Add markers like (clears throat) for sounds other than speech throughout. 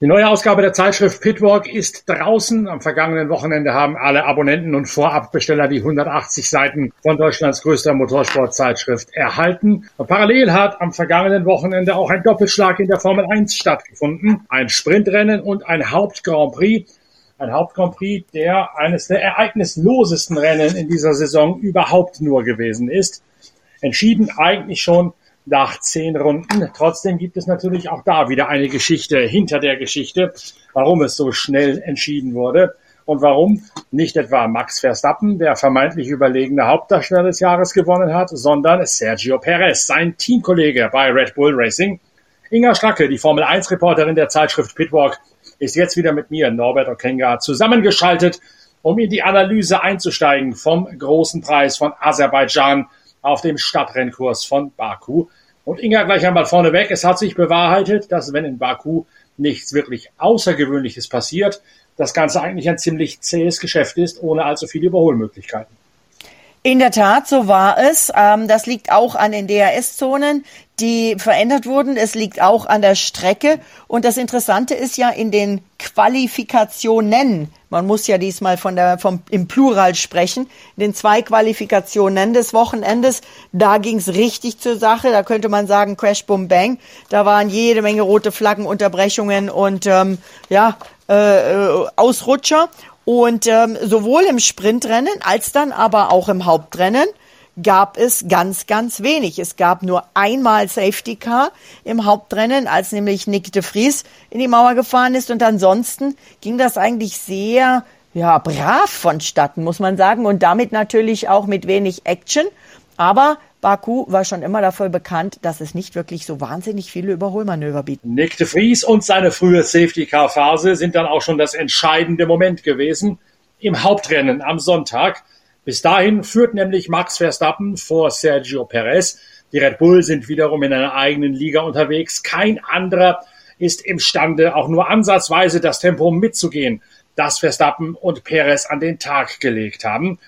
Die neue Ausgabe der Zeitschrift Pitwalk ist draußen. Am vergangenen Wochenende haben alle Abonnenten und Vorabbesteller die 180 Seiten von Deutschlands größter Motorsportzeitschrift erhalten. Und parallel hat am vergangenen Wochenende auch ein Doppelschlag in der Formel 1 stattgefunden. Ein Sprintrennen und ein Haupt-Grand Prix. Ein Haupt-Grand Prix, der eines der ereignislosesten Rennen in dieser Saison überhaupt nur gewesen ist. Entschieden eigentlich schon nach zehn Runden. Trotzdem gibt es natürlich auch da wieder eine Geschichte hinter der Geschichte, warum es so schnell entschieden wurde und warum nicht etwa Max Verstappen, der vermeintlich überlegene Hauptdarsteller des Jahres gewonnen hat, sondern Sergio Perez, sein Teamkollege bei Red Bull Racing. Inga Stracke, die Formel 1 Reporterin der Zeitschrift Pitwalk, ist jetzt wieder mit mir, Norbert Okenga, zusammengeschaltet, um in die Analyse einzusteigen vom großen Preis von Aserbaidschan auf dem Stadtrennkurs von Baku. Und Inga gleich einmal vorneweg, es hat sich bewahrheitet, dass wenn in Baku nichts wirklich Außergewöhnliches passiert, das Ganze eigentlich ein ziemlich zähes Geschäft ist, ohne allzu viele Überholmöglichkeiten. In der Tat, so war es. Ähm, das liegt auch an den DRS-Zonen, die verändert wurden. Es liegt auch an der Strecke. Und das Interessante ist ja in den Qualifikationen. Man muss ja diesmal von der, vom, im Plural sprechen. In den zwei Qualifikationen des Wochenendes, da ging's richtig zur Sache. Da könnte man sagen Crash, Boom, Bang. Da waren jede Menge rote Flaggen, Unterbrechungen und ähm, ja, äh, äh Ausrutscher. Und ähm, sowohl im Sprintrennen als dann aber auch im Hauptrennen gab es ganz, ganz wenig. Es gab nur einmal Safety Car im Hauptrennen, als nämlich Nick de Vries in die Mauer gefahren ist. Und ansonsten ging das eigentlich sehr, ja, brav vonstatten, muss man sagen. Und damit natürlich auch mit wenig Action. Aber Baku war schon immer dafür bekannt, dass es nicht wirklich so wahnsinnig viele Überholmanöver bietet. Nick de Vries und seine frühe Safety-Car-Phase sind dann auch schon das entscheidende Moment gewesen im Hauptrennen am Sonntag. Bis dahin führt nämlich Max Verstappen vor Sergio Perez. Die Red Bull sind wiederum in einer eigenen Liga unterwegs. Kein anderer ist imstande, auch nur ansatzweise das Tempo mitzugehen, das Verstappen und Perez an den Tag gelegt haben.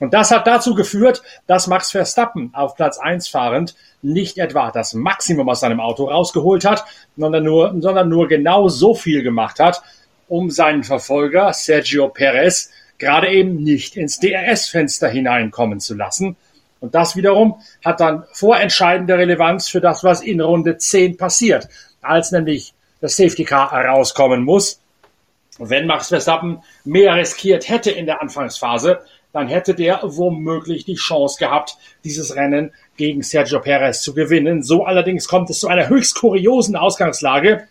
Und das hat dazu geführt, dass Max Verstappen auf Platz 1 fahrend nicht etwa das Maximum aus seinem Auto rausgeholt hat, sondern nur, sondern nur genau so viel gemacht hat, um seinen Verfolger Sergio Perez gerade eben nicht ins DRS-Fenster hineinkommen zu lassen. Und das wiederum hat dann vorentscheidende Relevanz für das, was in Runde 10 passiert, als nämlich das Safety Car herauskommen muss. Wenn Max Verstappen mehr riskiert hätte in der Anfangsphase, dann hätte der womöglich die Chance gehabt, dieses Rennen gegen Sergio Perez zu gewinnen. So allerdings kommt es zu einer höchst kuriosen Ausgangslage.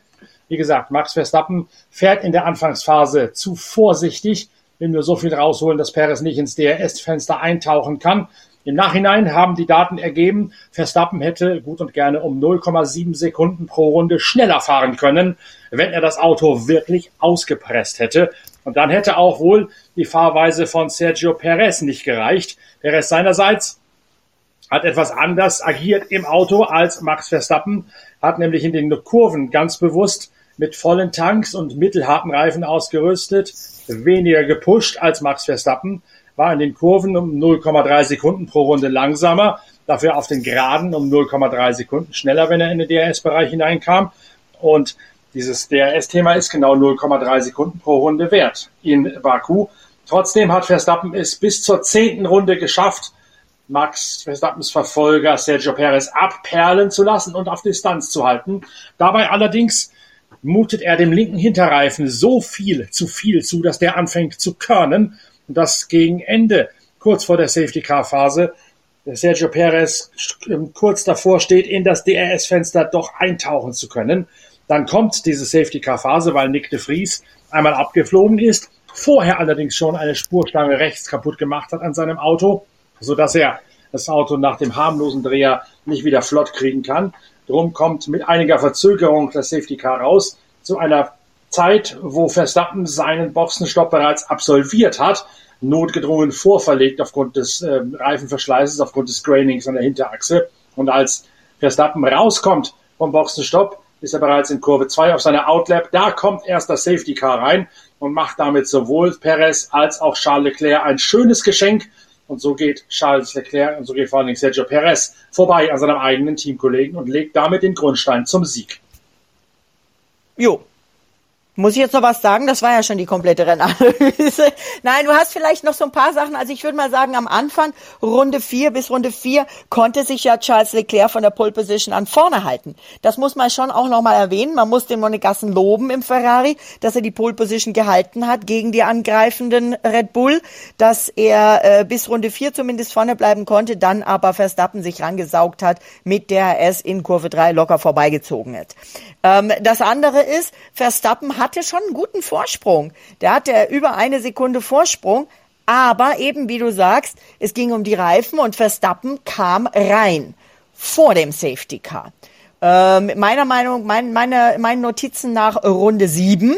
Wie gesagt, Max Verstappen fährt in der Anfangsphase zu vorsichtig, will nur so viel rausholen, dass Perez nicht ins DRS-Fenster eintauchen kann. Im Nachhinein haben die Daten ergeben, Verstappen hätte gut und gerne um 0,7 Sekunden pro Runde schneller fahren können, wenn er das Auto wirklich ausgepresst hätte. Und dann hätte auch wohl die Fahrweise von Sergio Perez nicht gereicht. Perez seinerseits hat etwas anders agiert im Auto als Max Verstappen, hat nämlich in den Kurven ganz bewusst mit vollen Tanks und mittelharten Reifen ausgerüstet, weniger gepusht als Max Verstappen, war in den Kurven um 0,3 Sekunden pro Runde langsamer, dafür auf den Geraden um 0,3 Sekunden schneller, wenn er in den DRS-Bereich hineinkam. Und dieses DRS-Thema ist genau 0,3 Sekunden pro Runde wert in Baku. Trotzdem hat Verstappen es bis zur zehnten Runde geschafft, Max Verstappens Verfolger Sergio Perez abperlen zu lassen und auf Distanz zu halten. Dabei allerdings mutet er dem linken Hinterreifen so viel zu viel zu, dass der anfängt zu körnen und das gegen Ende, kurz vor der Safety Car Phase, Sergio Perez kurz davor steht, in das DRS-Fenster doch eintauchen zu können. Dann kommt diese Safety-Car-Phase, weil Nick de Vries einmal abgeflogen ist, vorher allerdings schon eine Spurstange rechts kaputt gemacht hat an seinem Auto, so dass er das Auto nach dem harmlosen Dreher nicht wieder flott kriegen kann. Drum kommt mit einiger Verzögerung das Safety Car raus zu einer Zeit, wo Verstappen seinen Boxenstopp bereits absolviert hat, notgedrungen vorverlegt aufgrund des äh, Reifenverschleißes, aufgrund des Grainings an der Hinterachse. Und als Verstappen rauskommt vom Boxenstopp, ist er bereits in Kurve 2 auf seiner Outlap. Da kommt erst das Safety Car rein und macht damit sowohl Perez als auch Charles Leclerc ein schönes Geschenk. Und so geht Charles Leclerc und so geht vor allen Dingen Sergio Perez vorbei an seinem eigenen Teamkollegen und legt damit den Grundstein zum Sieg. Jo, Muss ich jetzt noch was sagen? Das war ja schon die komplette Rennanalyse. (laughs) Nein, du hast vielleicht noch so ein paar Sachen. Also ich würde mal sagen, am Anfang, Runde vier bis Runde vier, konnte sich ja Charles Leclerc von der Pole Position an vorne halten. Das muss man schon auch nochmal erwähnen. Man muss den Monegassen loben im Ferrari, dass er die Pole Position gehalten hat gegen die angreifenden Red Bull, dass er äh, bis Runde vier zumindest vorne bleiben konnte, dann aber Verstappen sich rangesaugt hat, mit der er es in Kurve drei locker vorbeigezogen hat. Ähm, das andere ist, Verstappen hatte schon einen guten Vorsprung. Der hatte über eine Sekunde Vorsprung, aber eben wie du sagst, es ging um die Reifen und Verstappen kam rein vor dem Safety Car. Ähm, meiner Meinung, mein, meine, meinen Notizen nach Runde sieben.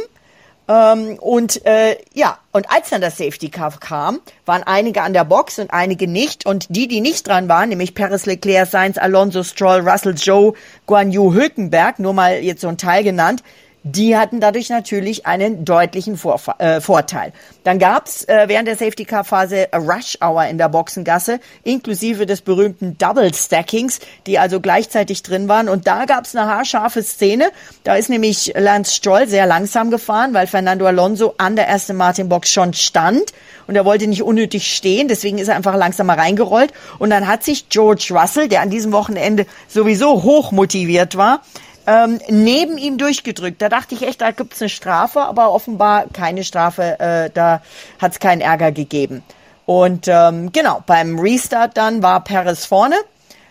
Ähm, und äh, ja, und als dann das Safety Car kam, waren einige an der Box und einige nicht. Und die, die nicht dran waren, nämlich Paris Leclerc, Sainz, Alonso, Stroll, Russell, Joe, Guan Yu, Hülkenberg, nur mal jetzt so ein Teil genannt, die hatten dadurch natürlich einen deutlichen Vorfa äh, Vorteil. Dann gab's äh, während der Safety-Car-Phase Rush Hour in der Boxengasse, inklusive des berühmten Double Stackings, die also gleichzeitig drin waren. Und da gab's eine haarscharfe Szene. Da ist nämlich Lance Stroll sehr langsam gefahren, weil Fernando Alonso an der ersten Martin-Box schon stand. Und er wollte nicht unnötig stehen, deswegen ist er einfach langsamer reingerollt. Und dann hat sich George Russell, der an diesem Wochenende sowieso hoch motiviert war, ähm, neben ihm durchgedrückt. Da dachte ich echt, da gibt's eine Strafe, aber offenbar keine Strafe, äh, da hat's keinen Ärger gegeben. Und ähm, genau, beim Restart dann war Perez vorne.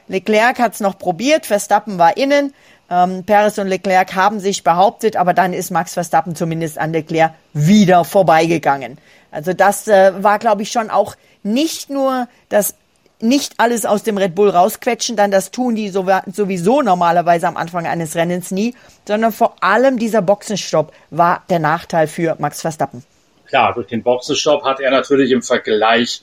Leclerc hat's noch probiert, Verstappen war innen. Ähm, Perez und Leclerc haben sich behauptet, aber dann ist Max Verstappen zumindest an Leclerc wieder vorbeigegangen. Also das äh, war, glaube ich, schon auch nicht nur das nicht alles aus dem Red Bull rausquetschen, dann das tun die sowieso normalerweise am Anfang eines Rennens nie, sondern vor allem dieser Boxenstopp war der Nachteil für Max Verstappen. Klar, durch den Boxenstopp hat er natürlich im Vergleich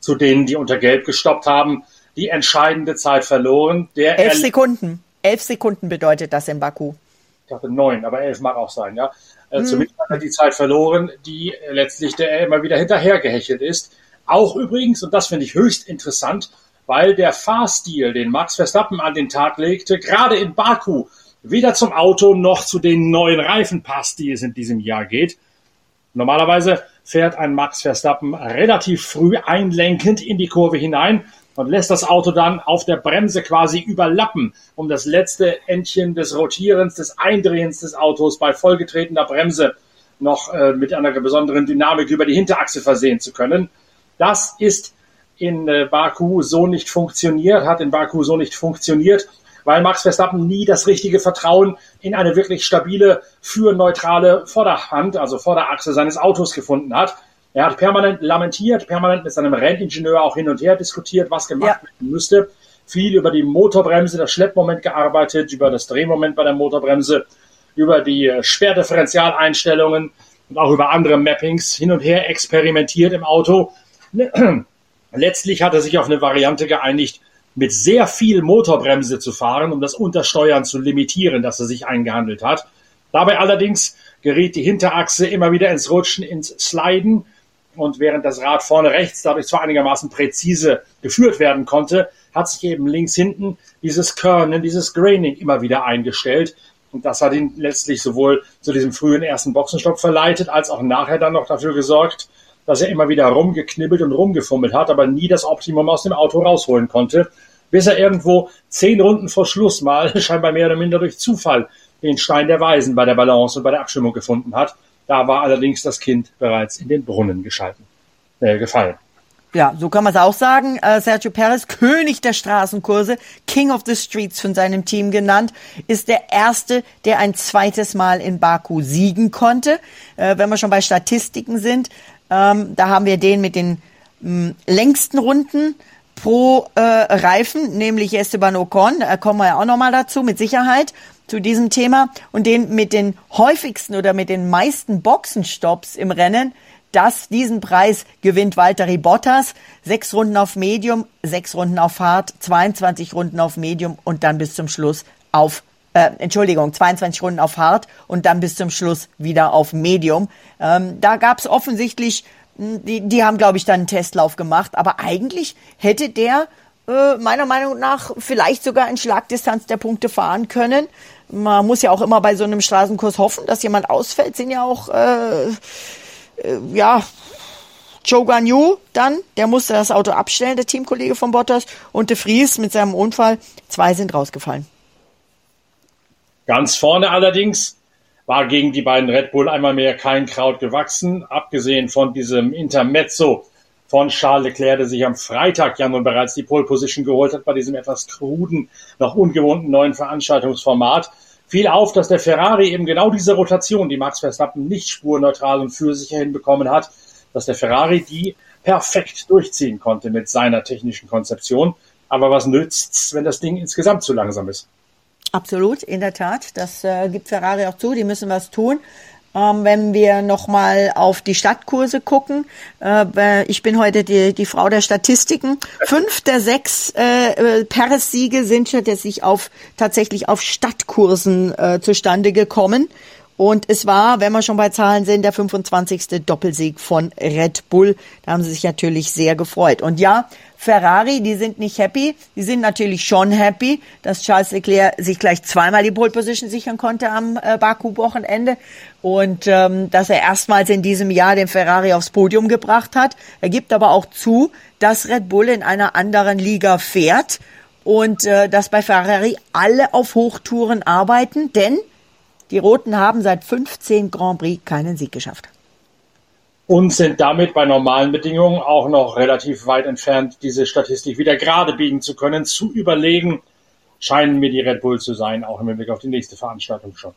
zu denen, die unter Gelb gestoppt haben, die entscheidende Zeit verloren. Der elf Sekunden. Elf Sekunden bedeutet das in Baku. Ich dachte neun, aber elf mag auch sein, ja. Hm. Zumindest hat er die Zeit verloren, die letztlich der immer wieder hinterhergehechelt ist. Auch übrigens, und das finde ich höchst interessant, weil der Fahrstil, den Max Verstappen an den Tag legte, gerade in Baku, weder zum Auto noch zu den neuen Reifen passt, die es in diesem Jahr geht. Normalerweise fährt ein Max Verstappen relativ früh einlenkend in die Kurve hinein und lässt das Auto dann auf der Bremse quasi überlappen, um das letzte Endchen des Rotierens, des Eindrehens des Autos bei vollgetretener Bremse noch äh, mit einer besonderen Dynamik über die Hinterachse versehen zu können. Das ist in äh, Baku so nicht funktioniert, hat in Baku so nicht funktioniert, weil Max Verstappen nie das richtige Vertrauen in eine wirklich stabile, führneutrale Vorderhand, also Vorderachse seines Autos gefunden hat. Er hat permanent lamentiert, permanent mit seinem Renningenieur auch hin und her diskutiert, was gemacht ja. werden müsste. Viel über die Motorbremse, das Schleppmoment gearbeitet, über das Drehmoment bei der Motorbremse, über die äh, Sperrdifferentialeinstellungen und auch über andere Mappings hin und her experimentiert im Auto (clears throat) Letztlich hat er sich auf eine Variante geeinigt, mit sehr viel Motorbremse zu fahren, um das Untersteuern zu limitieren, das er sich eingehandelt hat. Dabei allerdings geriet die Hinterachse immer wieder ins Rutschen, ins Sliden. Und während das Rad vorne rechts dadurch zwar einigermaßen präzise geführt werden konnte, hat sich eben links hinten dieses Kernen, dieses Graining immer wieder eingestellt. Und das hat ihn letztlich sowohl zu diesem frühen ersten Boxenstopp verleitet, als auch nachher dann noch dafür gesorgt, dass er immer wieder rumgeknibbelt und rumgefummelt hat, aber nie das Optimum aus dem Auto rausholen konnte, bis er irgendwo zehn Runden vor Schluss mal, (laughs) scheinbar mehr oder minder durch Zufall, den Stein der Weisen bei der Balance und bei der Abstimmung gefunden hat. Da war allerdings das Kind bereits in den Brunnen geschalten, äh, gefallen. Ja, so kann man es auch sagen. Äh, Sergio Perez, König der Straßenkurse, King of the Streets von seinem Team genannt, ist der erste, der ein zweites Mal in Baku siegen konnte. Äh, wenn wir schon bei Statistiken sind, ähm, da haben wir den mit den mh, mm, längsten Runden pro äh, Reifen, nämlich Esteban Ocon. Da kommen wir ja auch nochmal dazu, mit Sicherheit zu diesem Thema. Und den mit den häufigsten oder mit den meisten Boxenstops im Rennen, das, diesen Preis gewinnt Valtteri Bottas. Sechs Runden auf Medium, sechs Runden auf Hard, 22 Runden auf Medium und dann bis zum Schluss auf äh, Entschuldigung, 22 Runden auf Hard und dann bis zum Schluss wieder auf Medium. Ähm, da gab es offensichtlich, hm, die, die haben, glaube ich, dann einen Testlauf gemacht, aber eigentlich hätte der äh, meiner Meinung nach vielleicht sogar in Schlagdistanz der Punkte fahren können. Man muss ja auch immer bei so einem Straßenkurs hoffen, dass jemand ausfällt. Sind ja auch äh, äh, ja Joe Gagnon dann, der musste das Auto abstellen, der Teamkollege von Bottas, und de Vries mit seinem Unfall. Zwei sind rausgefallen. Ganz vorne allerdings war gegen die beiden Red Bull einmal mehr kein Kraut gewachsen, abgesehen von diesem Intermezzo von Charles Leclerc, der sich am Freitag ja nun bereits die Pole Position geholt hat bei diesem etwas kruden, noch ungewohnten neuen Veranstaltungsformat. Fiel auf, dass der Ferrari eben genau diese Rotation, die Max Verstappen nicht spurneutral und für sich hinbekommen hat, dass der Ferrari die perfekt durchziehen konnte mit seiner technischen Konzeption. Aber was nützt's, wenn das Ding insgesamt zu langsam ist? Absolut, in der Tat. Das äh, gibt Ferrari auch zu. Die müssen was tun. Ähm, wenn wir nochmal auf die Stadtkurse gucken, äh, ich bin heute die, die Frau der Statistiken. Fünf der sechs äh, äh Paris-Siege sind tatsächlich auf, tatsächlich auf Stadtkursen äh, zustande gekommen. Und es war, wenn wir schon bei Zahlen sind, der 25. Doppelsieg von Red Bull. Da haben sie sich natürlich sehr gefreut. Und ja, Ferrari, die sind nicht happy. Die sind natürlich schon happy, dass Charles Leclerc sich gleich zweimal die Pole Position sichern konnte am äh, Baku-Wochenende. Und ähm, dass er erstmals in diesem Jahr den Ferrari aufs Podium gebracht hat. Er gibt aber auch zu, dass Red Bull in einer anderen Liga fährt und äh, dass bei Ferrari alle auf Hochtouren arbeiten, denn die Roten haben seit 15 Grand Prix keinen Sieg geschafft. Und sind damit bei normalen Bedingungen auch noch relativ weit entfernt, diese Statistik wieder gerade biegen zu können. Zu überlegen scheinen mir die Red Bull zu sein, auch im Blick auf die nächste Veranstaltung schon.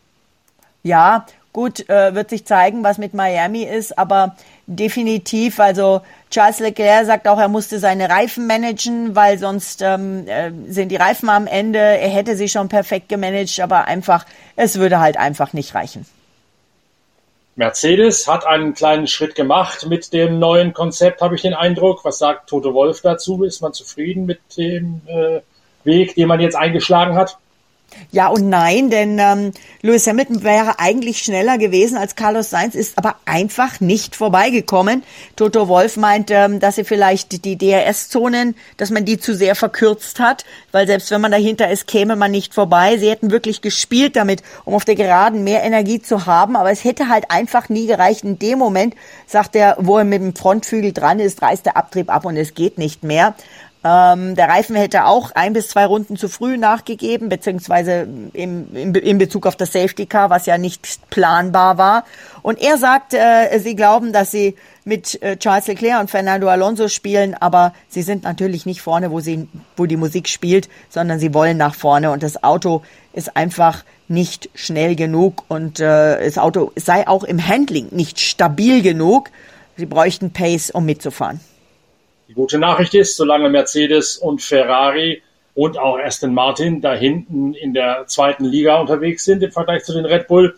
Ja, gut, äh, wird sich zeigen, was mit Miami ist, aber definitiv, also Charles Leclerc sagt auch, er musste seine Reifen managen, weil sonst ähm, äh, sind die Reifen am Ende. Er hätte sie schon perfekt gemanagt, aber einfach, es würde halt einfach nicht reichen. Mercedes hat einen kleinen Schritt gemacht mit dem neuen Konzept, habe ich den Eindruck. Was sagt Toto Wolf dazu? Ist man zufrieden mit dem äh, Weg, den man jetzt eingeschlagen hat? Ja und nein, denn ähm, Lewis Hamilton wäre eigentlich schneller gewesen als Carlos Sainz, ist aber einfach nicht vorbeigekommen. Toto Wolf meint, ähm, dass sie vielleicht die DRS-Zonen, dass man die zu sehr verkürzt hat, weil selbst wenn man dahinter ist, käme man nicht vorbei. Sie hätten wirklich gespielt damit, um auf der Geraden mehr Energie zu haben, aber es hätte halt einfach nie gereicht. In dem Moment, sagt er, wo er mit dem Frontflügel dran ist, reißt der Abtrieb ab und es geht nicht mehr. Ähm, der Reifen hätte auch ein bis zwei Runden zu früh nachgegeben, beziehungsweise im, im, in Bezug auf das Safety Car, was ja nicht planbar war. Und er sagt, äh, sie glauben, dass sie mit äh, Charles Leclerc und Fernando Alonso spielen, aber sie sind natürlich nicht vorne, wo sie, wo die Musik spielt, sondern sie wollen nach vorne und das Auto ist einfach nicht schnell genug und äh, das Auto sei auch im Handling nicht stabil genug. Sie bräuchten Pace, um mitzufahren. Die gute Nachricht ist, solange Mercedes und Ferrari und auch Aston Martin da hinten in der zweiten Liga unterwegs sind im Vergleich zu den Red Bull,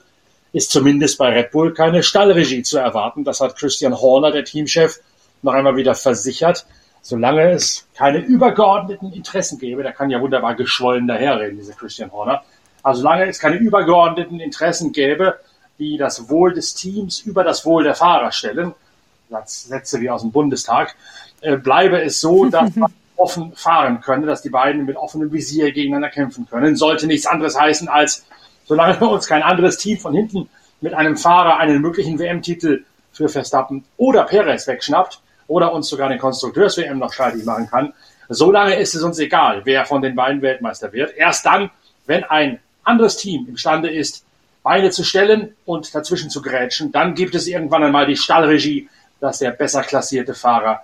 ist zumindest bei Red Bull keine Stallregie zu erwarten. Das hat Christian Horner, der Teamchef, noch einmal wieder versichert. Solange es keine übergeordneten Interessen gäbe, der kann ja wunderbar geschwollen daherreden, dieser Christian Horner. Also solange es keine übergeordneten Interessen gäbe, die das Wohl des Teams über das Wohl der Fahrer stellen, Sätze wie aus dem Bundestag, äh, bleibe es so, dass (laughs) man offen fahren könne, dass die beiden mit offenem Visier gegeneinander kämpfen können. Sollte nichts anderes heißen als, solange (laughs) uns kein anderes Team von hinten mit einem Fahrer einen möglichen WM-Titel für Verstappen oder Perez wegschnappt oder uns sogar den Konstrukteurs-WM noch streitig machen kann, solange ist es uns egal, wer von den beiden Weltmeister wird. Erst dann, wenn ein anderes Team imstande ist, Beine zu stellen und dazwischen zu grätschen, dann gibt es irgendwann einmal die Stallregie, dass der besser klassierte Fahrer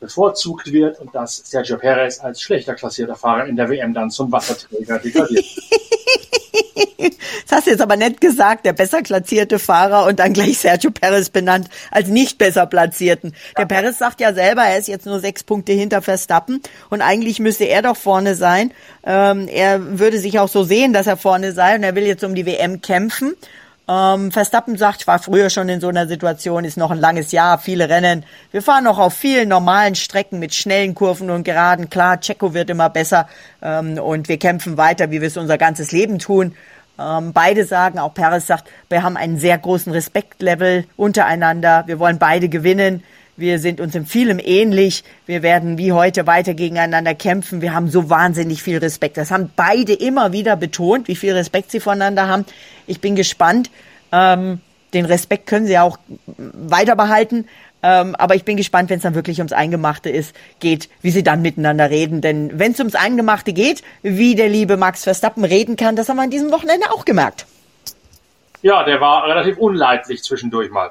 bevorzugt wird und dass Sergio Perez als schlechter klassierter Fahrer in der WM dann zum Wasserträger degradiert. (laughs) das hast du jetzt aber nett gesagt, der besser platzierte Fahrer und dann gleich Sergio Perez benannt als nicht besser platzierten. Der Perez sagt ja selber, er ist jetzt nur sechs Punkte hinter Verstappen und eigentlich müsste er doch vorne sein. Ähm, er würde sich auch so sehen, dass er vorne sei und er will jetzt um die WM kämpfen. Ähm, Verstappen sagt, ich war früher schon in so einer Situation, ist noch ein langes Jahr, viele Rennen. Wir fahren noch auf vielen normalen Strecken mit schnellen Kurven und Geraden. Klar, Checo wird immer besser ähm, und wir kämpfen weiter, wie wir es unser ganzes Leben tun. Ähm, beide sagen, auch Perez sagt, wir haben einen sehr großen Respektlevel untereinander. Wir wollen beide gewinnen. Wir sind uns in vielem ähnlich. Wir werden wie heute weiter gegeneinander kämpfen. Wir haben so wahnsinnig viel Respekt. Das haben beide immer wieder betont, wie viel Respekt sie voneinander haben. Ich bin gespannt. Ähm, den Respekt können sie auch weiter behalten. Ähm, aber ich bin gespannt, wenn es dann wirklich ums Eingemachte ist, geht, wie sie dann miteinander reden. Denn wenn es ums Eingemachte geht, wie der liebe Max Verstappen reden kann, das haben wir an diesem Wochenende auch gemerkt. Ja, der war relativ unleidlich zwischendurch mal.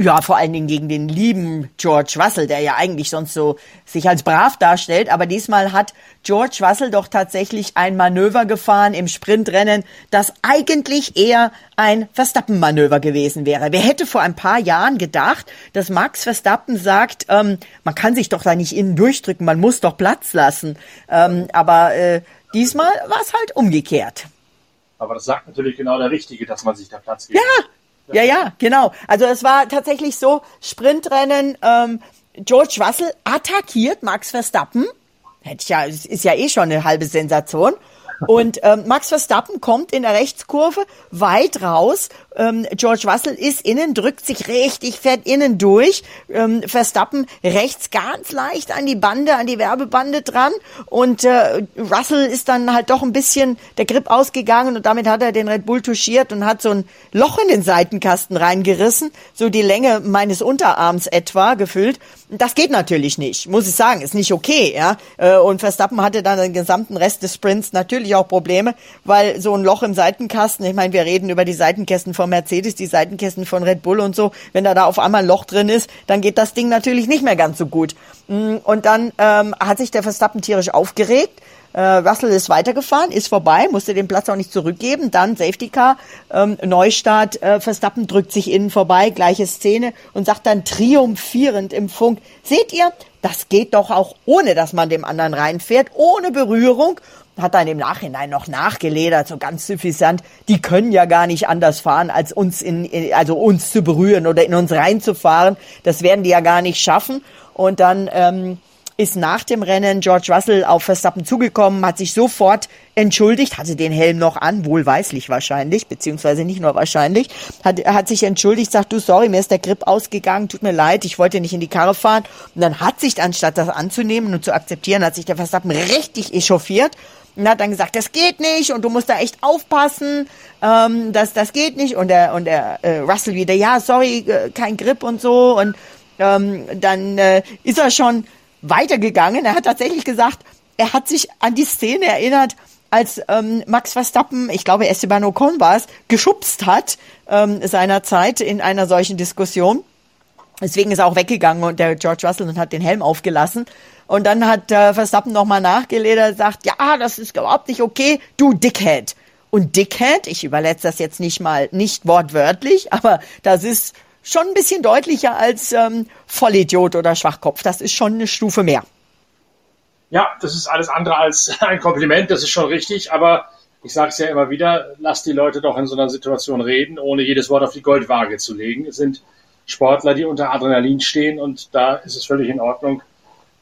Ja, vor allen Dingen gegen den lieben George Russell, der ja eigentlich sonst so sich als brav darstellt. Aber diesmal hat George Russell doch tatsächlich ein Manöver gefahren im Sprintrennen, das eigentlich eher ein Verstappen-Manöver gewesen wäre. Wer hätte vor ein paar Jahren gedacht, dass Max Verstappen sagt, ähm, man kann sich doch da nicht innen durchdrücken, man muss doch Platz lassen. Ähm, aber äh, diesmal war es halt umgekehrt. Aber das sagt natürlich genau der Richtige, dass man sich da Platz gibt. Ja, ja, ja, genau. Also es war tatsächlich so, Sprintrennen, ähm, George Russell attackiert Max Verstappen. Hätte ich ja, ist ja eh schon eine halbe Sensation. Und ähm, Max Verstappen kommt in der Rechtskurve weit raus. Ähm, George Russell ist innen, drückt sich richtig fett innen durch. Ähm, Verstappen rechts ganz leicht an die Bande, an die Werbebande dran. Und äh, Russell ist dann halt doch ein bisschen der Grip ausgegangen und damit hat er den Red Bull touchiert und hat so ein Loch in den Seitenkasten reingerissen, so die Länge meines Unterarms etwa gefüllt. Das geht natürlich nicht, muss ich sagen, ist nicht okay, ja. Äh, und Verstappen hatte dann den gesamten Rest des Sprints natürlich auch Probleme, weil so ein Loch im Seitenkasten, ich meine, wir reden über die Seitenkästen von Mercedes, die Seitenkästen von Red Bull und so, wenn da da auf einmal ein Loch drin ist, dann geht das Ding natürlich nicht mehr ganz so gut. Mm, und dann ähm, hat sich der Verstappen tierisch aufgeregt, äh, Russell ist weitergefahren, ist vorbei, musste den Platz auch nicht zurückgeben. Dann Safety Car, ähm, Neustart, äh, Verstappen drückt sich innen vorbei, gleiche Szene und sagt dann triumphierend im Funk, seht ihr, das geht doch auch ohne, dass man dem anderen reinfährt, ohne Berührung. Hat dann im Nachhinein noch nachgeledert, so ganz suffisant. Die können ja gar nicht anders fahren, als uns in, also uns zu berühren oder in uns reinzufahren. Das werden die ja gar nicht schaffen. Und dann ähm, ist nach dem Rennen George Russell auf Verstappen zugekommen, hat sich sofort entschuldigt, hatte den Helm noch an, wohlweislich wahrscheinlich, beziehungsweise nicht nur wahrscheinlich, hat, hat sich entschuldigt, sagt, du, sorry, mir ist der Grip ausgegangen, tut mir leid, ich wollte nicht in die Karre fahren. Und dann hat sich, anstatt das anzunehmen und zu akzeptieren, hat sich der Verstappen richtig echauffiert und hat dann gesagt, das geht nicht und du musst da echt aufpassen, ähm, das, das geht nicht. Und der, und der äh, Russell wieder, ja, sorry, äh, kein Grip und so. Und ähm, dann äh, ist er schon weitergegangen. Er hat tatsächlich gesagt, er hat sich an die Szene erinnert, als ähm, Max Verstappen, ich glaube Esteban Ocon war es, geschubst hat ähm, seinerzeit in einer solchen Diskussion. Deswegen ist er auch weggegangen und der George Russell und hat den Helm aufgelassen. Und dann hat äh, Verstappen nochmal nachgeledert, sagt, ja, das ist überhaupt nicht okay, du Dickhead. Und Dickhead, ich überletze das jetzt nicht mal, nicht wortwörtlich, aber das ist schon ein bisschen deutlicher als ähm, Vollidiot oder Schwachkopf. Das ist schon eine Stufe mehr. Ja, das ist alles andere als (laughs) ein Kompliment, das ist schon richtig, aber ich sage es ja immer wieder, lass die Leute doch in so einer Situation reden, ohne jedes Wort auf die Goldwaage zu legen. Es sind Sportler, die unter Adrenalin stehen und da ist es völlig in Ordnung,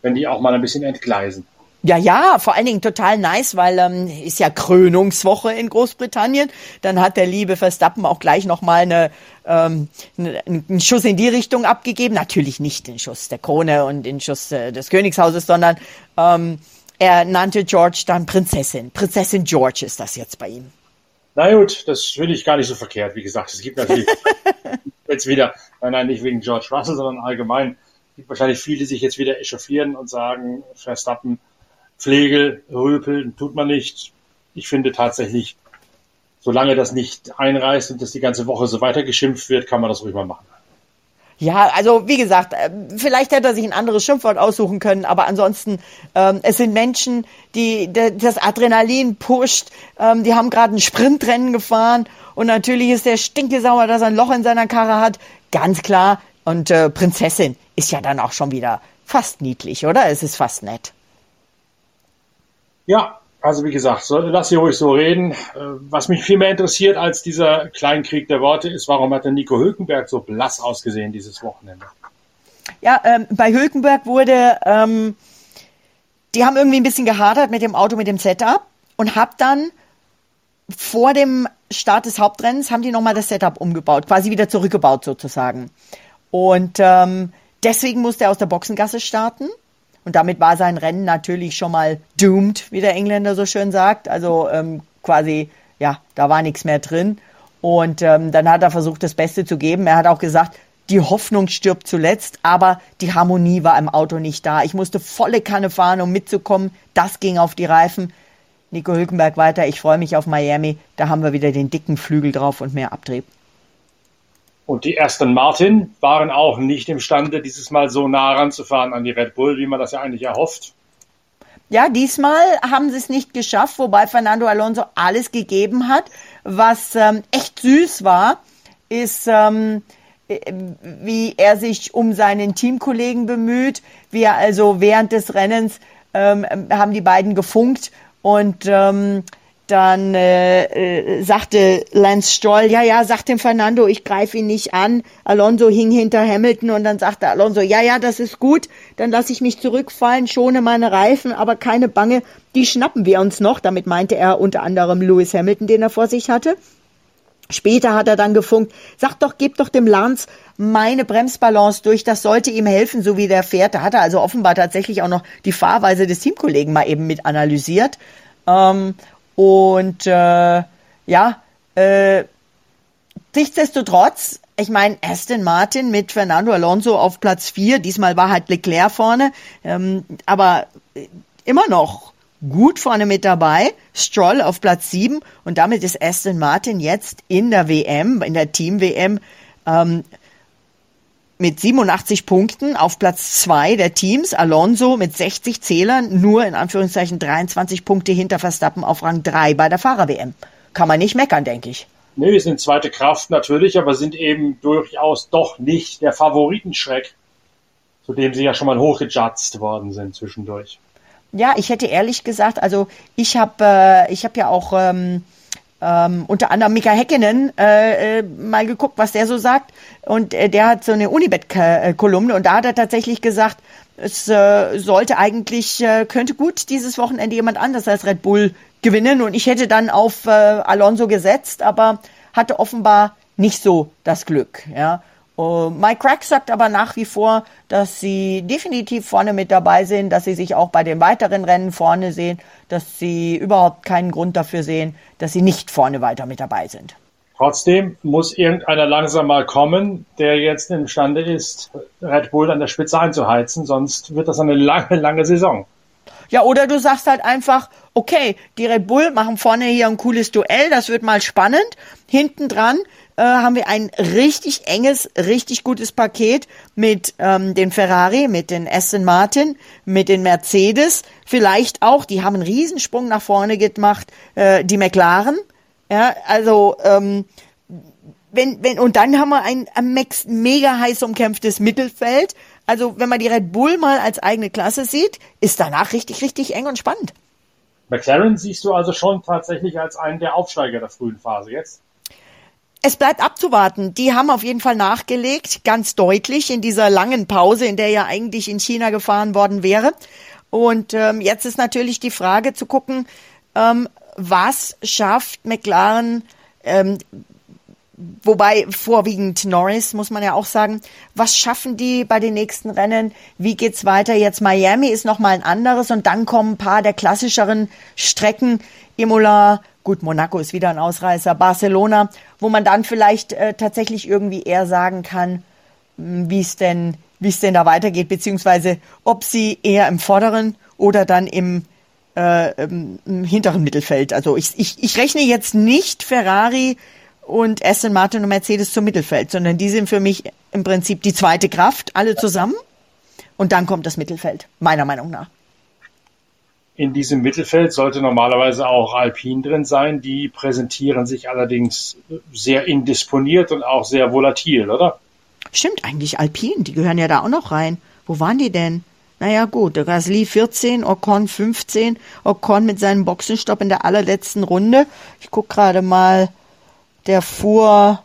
wenn die auch mal ein bisschen entgleisen. Ja, ja, vor allen Dingen total nice, weil ähm, ist ja Krönungswoche in Großbritannien. Dann hat der liebe Verstappen auch gleich nochmal eine, ähm, eine, einen Schuss in die Richtung abgegeben. Natürlich nicht den Schuss der Krone und den Schuss äh, des Königshauses, sondern ähm, er nannte George dann Prinzessin. Prinzessin George ist das jetzt bei ihm. Na gut, das finde ich gar nicht so verkehrt. Wie gesagt, es gibt natürlich (laughs) jetzt wieder, nein, nein, nicht wegen George Russell, sondern allgemein, gibt wahrscheinlich viele, die sich jetzt wieder echauffieren und sagen, Verstappen Pflege, Röpeln tut man nicht. Ich finde tatsächlich, solange das nicht einreißt und das die ganze Woche so weiter geschimpft wird, kann man das ruhig mal machen. Ja, also wie gesagt, äh, vielleicht hätte er sich ein anderes Schimpfwort aussuchen können, aber ansonsten, ähm, es sind Menschen, die, die das Adrenalin pusht, ähm, die haben gerade ein Sprintrennen gefahren und natürlich ist der stinkesauer, dass er ein Loch in seiner Karre hat, ganz klar. Und äh, Prinzessin ist ja dann auch schon wieder fast niedlich, oder? Es ist fast nett. Ja, also wie gesagt, so, lass sie ruhig so reden. Äh, was mich viel mehr interessiert als dieser Kleinkrieg der Worte ist, warum hat der Nico Hülkenberg so blass ausgesehen dieses Wochenende? Ja, ähm, bei Hülkenberg wurde, ähm, die haben irgendwie ein bisschen gehadert mit dem Auto, mit dem Setup und hab dann vor dem Start des Hauptrennens haben die nochmal das Setup umgebaut, quasi wieder zurückgebaut sozusagen. Und ähm, Deswegen musste er aus der Boxengasse starten. Und damit war sein Rennen natürlich schon mal doomed, wie der Engländer so schön sagt. Also ähm, quasi, ja, da war nichts mehr drin. Und ähm, dann hat er versucht, das Beste zu geben. Er hat auch gesagt, die Hoffnung stirbt zuletzt, aber die Harmonie war im Auto nicht da. Ich musste volle Kanne fahren, um mitzukommen. Das ging auf die Reifen. Nico Hülkenberg weiter. Ich freue mich auf Miami. Da haben wir wieder den dicken Flügel drauf und mehr Abtrieb. Und die Aston Martin waren auch nicht imstande, dieses Mal so nah ranzufahren an die Red Bull, wie man das ja eigentlich erhofft. Ja, diesmal haben sie es nicht geschafft, wobei Fernando Alonso alles gegeben hat. Was ähm, echt süß war, ist, ähm, wie er sich um seinen Teamkollegen bemüht, wie er also während des Rennens ähm, haben die beiden gefunkt und ähm, dann äh, äh, sagte Lance Stroll, ja, ja, sagt dem Fernando, ich greife ihn nicht an. Alonso hing hinter Hamilton und dann sagte Alonso, ja, ja, das ist gut, dann lasse ich mich zurückfallen, schone meine Reifen, aber keine Bange, die schnappen wir uns noch. Damit meinte er unter anderem Lewis Hamilton, den er vor sich hatte. Später hat er dann gefunkt, sag doch, gib doch dem Lance meine Bremsbalance durch, das sollte ihm helfen, so wie der fährt. Da hat er also offenbar tatsächlich auch noch die Fahrweise des Teamkollegen mal eben mit analysiert. Ähm, und äh, ja, äh, nichtsdestotrotz, ich meine, Aston Martin mit Fernando Alonso auf Platz 4, diesmal war halt Leclerc vorne, ähm, aber immer noch gut vorne mit dabei. Stroll auf Platz 7 und damit ist Aston Martin jetzt in der WM, in der Team-WM, ähm, mit 87 Punkten auf Platz 2 der Teams. Alonso mit 60 Zählern, nur in Anführungszeichen 23 Punkte hinter Verstappen auf Rang 3 bei der Fahrer-WM. Kann man nicht meckern, denke ich. Nee, wir sind zweite Kraft natürlich, aber sind eben durchaus doch nicht der Favoritenschreck, zu dem sie ja schon mal hochgejudged worden sind zwischendurch. Ja, ich hätte ehrlich gesagt, also ich habe äh, ich habe ja auch ähm, ähm, unter anderem Mika Häkkinen äh, äh, mal geguckt, was der so sagt. Und äh, der hat so eine Unibet-Kolumne und da hat er tatsächlich gesagt, es äh, sollte eigentlich, äh, könnte gut dieses Wochenende jemand anders als Red Bull gewinnen. Und ich hätte dann auf äh, Alonso gesetzt, aber hatte offenbar nicht so das Glück. Ja. Uh, Mike Crack sagt aber nach wie vor, dass sie definitiv vorne mit dabei sind, dass sie sich auch bei den weiteren Rennen vorne sehen, dass sie überhaupt keinen Grund dafür sehen, dass sie nicht vorne weiter mit dabei sind. Trotzdem muss irgendeiner langsam mal kommen, der jetzt imstande ist, Red Bull an der Spitze einzuheizen, sonst wird das eine lange, lange Saison. Ja, oder du sagst halt einfach, okay, die Red Bull machen vorne hier ein cooles Duell, das wird mal spannend. Hinten dran äh, haben wir ein richtig enges, richtig gutes Paket mit ähm, den Ferrari, mit den Aston Martin, mit den Mercedes, vielleicht auch, die haben einen Riesensprung nach vorne gemacht, äh, die McLaren. Ja, also ähm, wenn, wenn, und dann haben wir ein, ein mega heiß umkämpftes Mittelfeld. Also wenn man die Red Bull mal als eigene Klasse sieht, ist danach richtig, richtig eng und spannend. McLaren siehst du also schon tatsächlich als einen der Aufsteiger der frühen Phase jetzt? Es bleibt abzuwarten. Die haben auf jeden Fall nachgelegt, ganz deutlich in dieser langen Pause, in der ja eigentlich in China gefahren worden wäre. Und ähm, jetzt ist natürlich die Frage zu gucken, ähm, was schafft McLaren, ähm, wobei vorwiegend Norris, muss man ja auch sagen, was schaffen die bei den nächsten Rennen? Wie geht's weiter? Jetzt Miami ist nochmal ein anderes und dann kommen ein paar der klassischeren Strecken, Imola, Gut, Monaco ist wieder ein Ausreißer. Barcelona, wo man dann vielleicht äh, tatsächlich irgendwie eher sagen kann, hm, wie es denn, wie es denn da weitergeht, beziehungsweise ob sie eher im vorderen oder dann im, äh, im, hinteren Mittelfeld. Also ich, ich, ich rechne jetzt nicht Ferrari und Aston Martin und Mercedes zum Mittelfeld, sondern die sind für mich im Prinzip die zweite Kraft, alle zusammen. Und dann kommt das Mittelfeld, meiner Meinung nach in diesem Mittelfeld sollte normalerweise auch Alpine drin sein. Die präsentieren sich allerdings sehr indisponiert und auch sehr volatil, oder? Stimmt eigentlich, Alpine, die gehören ja da auch noch rein. Wo waren die denn? Naja gut, Gasly 14, Ocon 15, Ocon mit seinem Boxenstopp in der allerletzten Runde. Ich guck gerade mal, der fuhr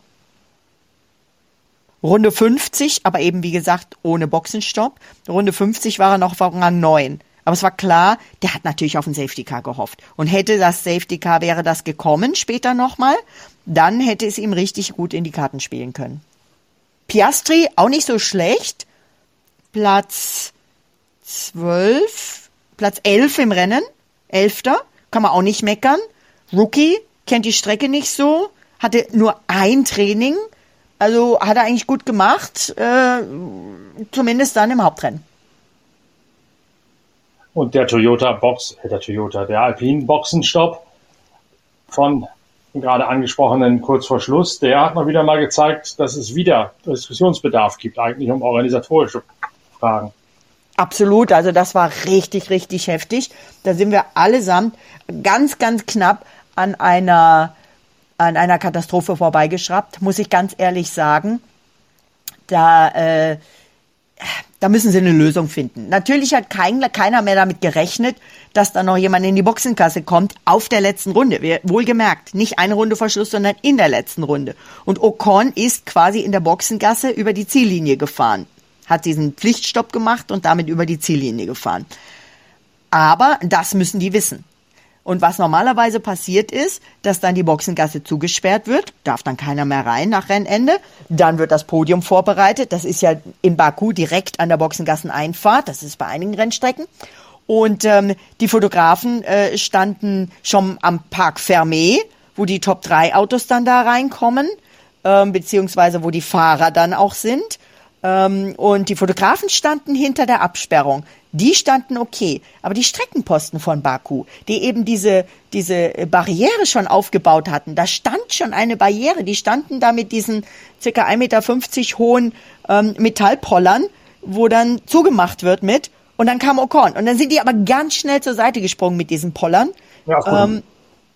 Runde 50, aber eben wie gesagt ohne Boxenstopp. Runde 50 war er noch Rang 9. Aber es war klar, der hat natürlich auf ein Safety Car gehofft. Und hätte das Safety Car, wäre das gekommen später nochmal, dann hätte es ihm richtig gut in die Karten spielen können. Piastri auch nicht so schlecht. Platz 12, Platz 11 im Rennen, Elfter, kann man auch nicht meckern. Rookie, kennt die Strecke nicht so, hatte nur ein Training, also hat er eigentlich gut gemacht, äh, zumindest dann im Hauptrennen. Und der Toyota Box, äh, der Toyota, der Alpine Boxenstopp von gerade angesprochenen kurz vor Schluss, der hat mal wieder mal gezeigt, dass es wieder Diskussionsbedarf gibt, eigentlich um organisatorische Fragen. Absolut, also das war richtig, richtig heftig. Da sind wir allesamt ganz, ganz knapp an einer, an einer Katastrophe vorbeigeschraubt, muss ich ganz ehrlich sagen. Da, äh, da müssen sie eine Lösung finden. Natürlich hat kein, keiner mehr damit gerechnet, dass da noch jemand in die Boxenkasse kommt auf der letzten Runde. Wohlgemerkt, nicht eine Runde vor Schluss, sondern in der letzten Runde. Und Ocon ist quasi in der Boxengasse über die Ziellinie gefahren, hat diesen Pflichtstopp gemacht und damit über die Ziellinie gefahren. Aber das müssen die wissen. Und was normalerweise passiert ist, dass dann die Boxengasse zugesperrt wird, darf dann keiner mehr rein nach Rennende. Dann wird das Podium vorbereitet. Das ist ja in Baku direkt an der Boxengasseneinfahrt. Das ist bei einigen Rennstrecken. Und ähm, die Fotografen äh, standen schon am Park Fermé, wo die Top 3 Autos dann da reinkommen, ähm, beziehungsweise wo die Fahrer dann auch sind. Ähm, und die Fotografen standen hinter der Absperrung. Die standen okay. Aber die Streckenposten von Baku, die eben diese, diese Barriere schon aufgebaut hatten, da stand schon eine Barriere. Die standen da mit diesen circa 1,50 Meter hohen ähm, Metallpollern, wo dann zugemacht wird mit. Und dann kam Ocon. Und dann sind die aber ganz schnell zur Seite gesprungen mit diesen Pollern, ja, ähm,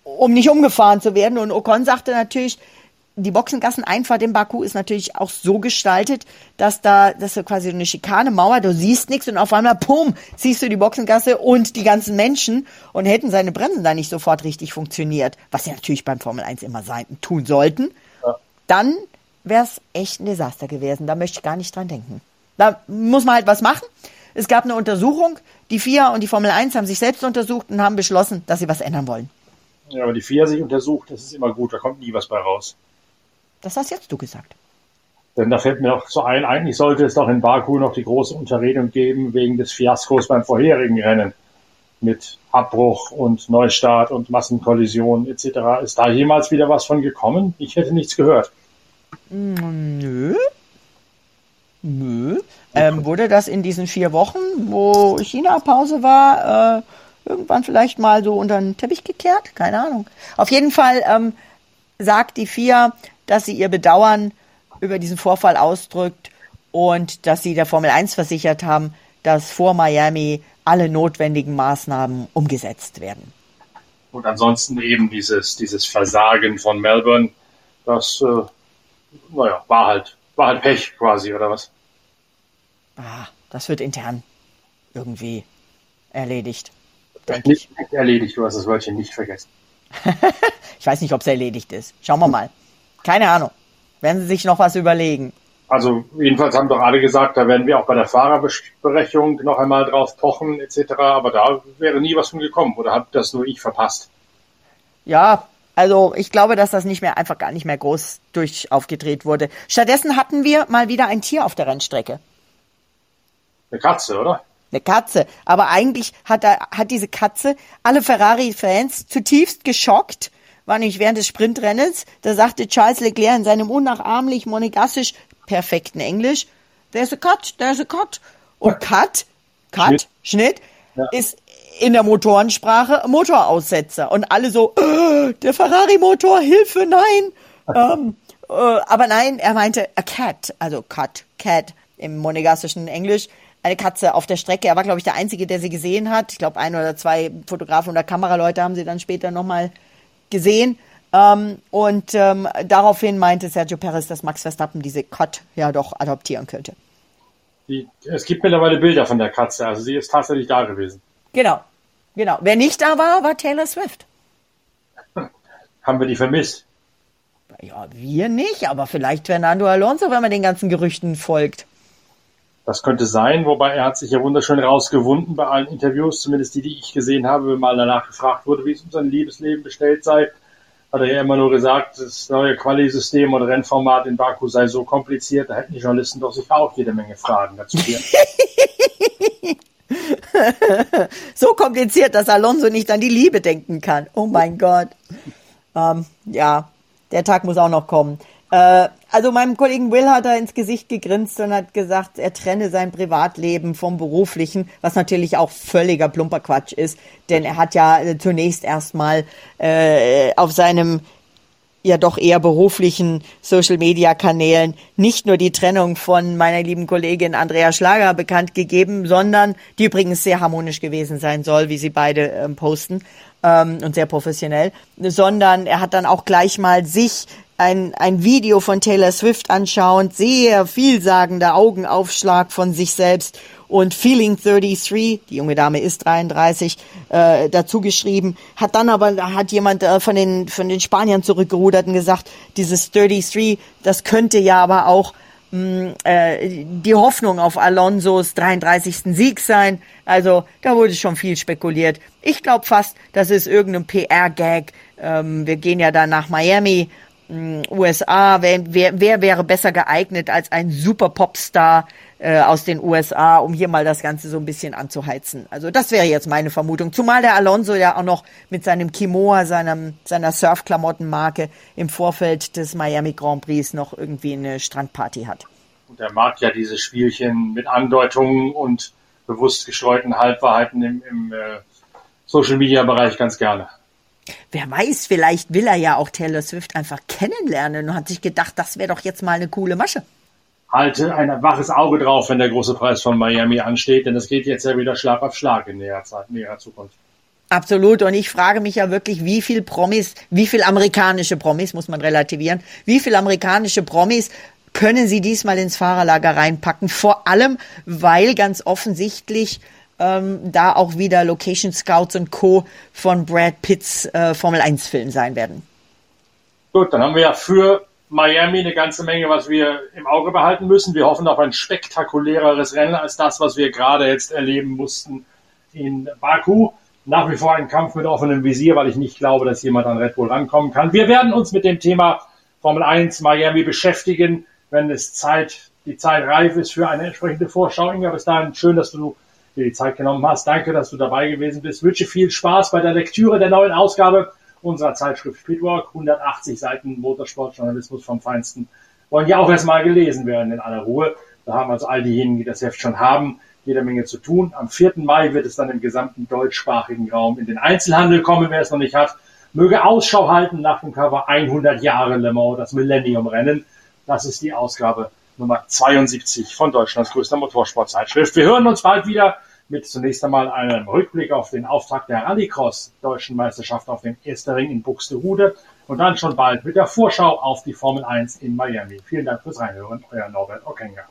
um nicht umgefahren zu werden. Und Ocon sagte natürlich, die Boxengasseneinfahrt in Baku ist natürlich auch so gestaltet, dass da, dass du quasi eine Schikane, Mauer, du siehst nichts und auf einmal, pum, siehst du die Boxengasse und die ganzen Menschen und hätten seine Bremsen da nicht sofort richtig funktioniert, was sie natürlich beim Formel 1 immer sein, tun sollten, ja. dann wäre es echt ein Desaster gewesen. Da möchte ich gar nicht dran denken. Da muss man halt was machen. Es gab eine Untersuchung, die FIA und die Formel 1 haben sich selbst untersucht und haben beschlossen, dass sie was ändern wollen. Ja, aber die FIA sich untersucht, das ist immer gut, da kommt nie was bei raus. Das hast jetzt du gesagt. Denn da fällt mir noch so ein, eigentlich sollte es doch in Baku noch die große Unterredung geben wegen des Fiaskos beim vorherigen Rennen mit Abbruch und Neustart und Massenkollision etc. Ist da jemals wieder was von gekommen? Ich hätte nichts gehört. Mm, nö. Nö. Ähm, wurde das in diesen vier Wochen, wo China-Pause war, äh, irgendwann vielleicht mal so unter den Teppich gekehrt? Keine Ahnung. Auf jeden Fall ähm, sagt die FIA, dass sie ihr Bedauern über diesen Vorfall ausdrückt und dass sie der Formel 1 versichert haben, dass vor Miami alle notwendigen Maßnahmen umgesetzt werden. Und ansonsten eben dieses, dieses Versagen von Melbourne, das, äh, naja, war halt, war halt Pech quasi, oder was? Ah, das wird intern irgendwie erledigt. Nicht, nicht erledigt, du hast das Wörtchen nicht vergessen. (laughs) ich weiß nicht, ob es erledigt ist. Schauen wir mal. Keine Ahnung. Werden Sie sich noch was überlegen? Also jedenfalls haben doch alle gesagt, da werden wir auch bei der Fahrerbesprechung noch einmal drauf pochen etc. Aber da wäre nie was von gekommen oder hat das nur ich verpasst? Ja, also ich glaube, dass das nicht mehr einfach gar nicht mehr groß durch aufgedreht wurde. Stattdessen hatten wir mal wieder ein Tier auf der Rennstrecke. Eine Katze, oder? Eine Katze. Aber eigentlich hat, er, hat diese Katze alle Ferrari-Fans zutiefst geschockt war nämlich während des Sprintrennens, da sagte Charles Leclerc in seinem unnachahmlich monegassisch perfekten Englisch, there's a cut, there's a cut. Und cut, cut, Schnitt, Schnitt ja. ist in der Motorensprache Motoraussetzer. Und alle so, äh, der Ferrari-Motor, Hilfe, nein. (laughs) ähm, äh, aber nein, er meinte a cat, also cut, cat im monegassischen Englisch eine Katze auf der Strecke. Er war, glaube ich, der Einzige, der sie gesehen hat. Ich glaube, ein oder zwei Fotografen oder Kameraleute haben sie dann später nochmal gesehen. Ähm, und ähm, daraufhin meinte Sergio Perez, dass Max Verstappen diese Cut ja doch adoptieren könnte. Die, es gibt mittlerweile Bilder von der Katze, also sie ist tatsächlich da gewesen. Genau, genau. Wer nicht da war, war Taylor Swift. (laughs) Haben wir die vermisst? Ja, wir nicht, aber vielleicht Fernando Alonso, wenn man den ganzen Gerüchten folgt. Das könnte sein, wobei er hat sich ja wunderschön rausgewunden bei allen Interviews, zumindest die, die ich gesehen habe, wenn mal danach gefragt wurde, wie es um sein Liebesleben bestellt sei. hat er ja immer nur gesagt, das neue Quali-System und Rennformat in Baku sei so kompliziert, da hätten die Journalisten doch sicher auch jede Menge Fragen dazu. (laughs) so kompliziert, dass Alonso nicht an die Liebe denken kann. Oh mein Gott. Ähm, ja, der Tag muss auch noch kommen. Äh, also meinem Kollegen Will hat er ins Gesicht gegrinst und hat gesagt, er trenne sein Privatleben vom beruflichen, was natürlich auch völliger plumper Quatsch ist, denn er hat ja äh, zunächst erstmal äh, auf seinem ja doch eher beruflichen Social-Media-Kanälen nicht nur die Trennung von meiner lieben Kollegin Andrea Schlager bekannt gegeben, sondern die übrigens sehr harmonisch gewesen sein soll, wie sie beide ähm, posten ähm, und sehr professionell, sondern er hat dann auch gleich mal sich ein, ein Video von Taylor Swift anschauend, sehr vielsagender Augenaufschlag von sich selbst und Feeling 33, die junge Dame ist 33, äh, dazu geschrieben, hat dann aber, hat jemand äh, von den, von den Spaniern zurückgerudert und gesagt, dieses 33, das könnte ja aber auch mh, mm, äh, die Hoffnung auf Alonsos 33. Sieg sein. Also da wurde schon viel spekuliert. Ich glaube fast, das ist irgendein PR-Gag. Ähm, wir gehen ja dann nach Miami USA, wer, wer, wer wäre besser geeignet als ein super Popstar äh, aus den USA, um hier mal das Ganze so ein bisschen anzuheizen. Also das wäre jetzt meine Vermutung. Zumal der Alonso ja auch noch mit seinem Kimoa, seinem, seiner Surfklamottenmarke im Vorfeld des Miami Grand Prix noch irgendwie eine Strandparty hat. Und er mag ja diese Spielchen mit Andeutungen und bewusst gestreuten Halbwahrheiten im, im äh, Social-Media-Bereich ganz gerne. Wer weiß, vielleicht will er ja auch Taylor Swift einfach kennenlernen und hat sich gedacht, das wäre doch jetzt mal eine coole Masche. Halte ein waches Auge drauf, wenn der große Preis von Miami ansteht, denn es geht jetzt ja wieder Schlag auf Schlag in näherer, Zeit, näherer Zukunft. Absolut. Und ich frage mich ja wirklich, wie viel Promis, wie viel amerikanische Promis, muss man relativieren, wie viel amerikanische Promis können sie diesmal ins Fahrerlager reinpacken? Vor allem, weil ganz offensichtlich ähm, da auch wieder Location Scouts und Co. von Brad Pitts äh, Formel 1 Film sein werden. Gut, dann haben wir ja für Miami eine ganze Menge, was wir im Auge behalten müssen. Wir hoffen auf ein spektakuläreres Rennen als das, was wir gerade jetzt erleben mussten in Baku. Nach wie vor ein Kampf mit offenem Visier, weil ich nicht glaube, dass jemand an Red Bull rankommen kann. Wir werden uns mit dem Thema Formel 1 Miami beschäftigen, wenn es Zeit, die Zeit reif ist für eine entsprechende Vorschau. Inga, bis dahin schön, dass du dir die Zeit genommen hast. Danke, dass du dabei gewesen bist. Wünsche viel Spaß bei der Lektüre der neuen Ausgabe unserer Zeitschrift Speedwalk. 180 Seiten Motorsportjournalismus vom Feinsten wollen ja auch erstmal gelesen werden in aller Ruhe. Da haben also all diejenigen, die das Heft schon haben, jede Menge zu tun. Am 4. Mai wird es dann im gesamten deutschsprachigen Raum in den Einzelhandel kommen, wer es noch nicht hat. Möge Ausschau halten nach dem Cover 100 Jahre Le Mans, das Millennium-Rennen. Das ist die Ausgabe Nummer 72 von Deutschlands größter Motorsportzeitschrift. Wir hören uns bald wieder mit zunächst einmal einem Rückblick auf den Auftrag der Rallycross Deutschen Meisterschaft auf dem Estering in Buxtehude und dann schon bald mit der Vorschau auf die Formel 1 in Miami. Vielen Dank fürs Reinhören, euer Norbert Okenga.